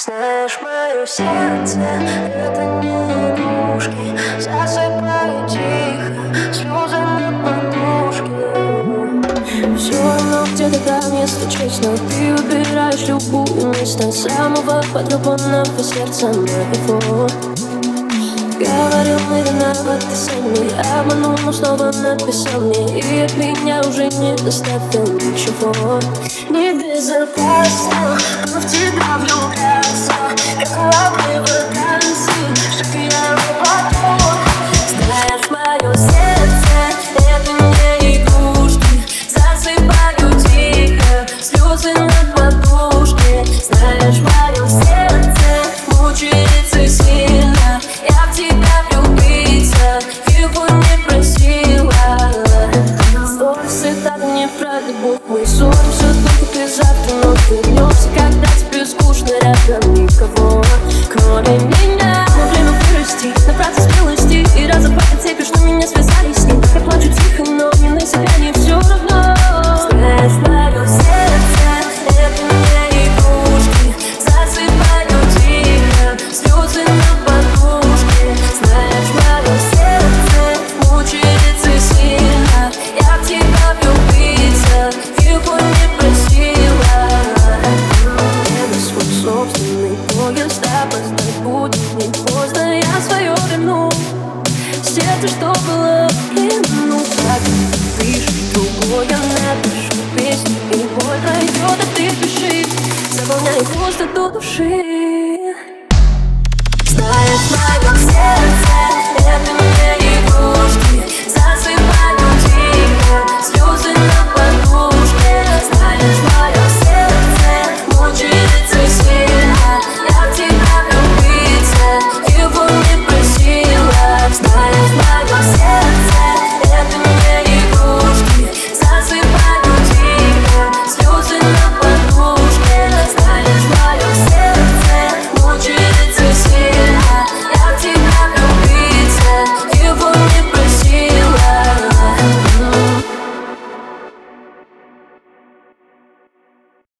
Знаешь, мое сердце это не игрушки. Засыпаю тихо, слезы на подушке. Все равно где-то там я стучусь, ты убираешь любую место Самого потрепанного сердца моего. Говорил, мы виноваты сами. Обманул, но снова написал мне. И от меня уже не оставил ничего. Небезопасно, но в тебя влюбляться про любовь. Мы ссоримся только и завтра Но вернемся, когда тебе скучно Рядом. Никого, кроме меня Заполняй просто до души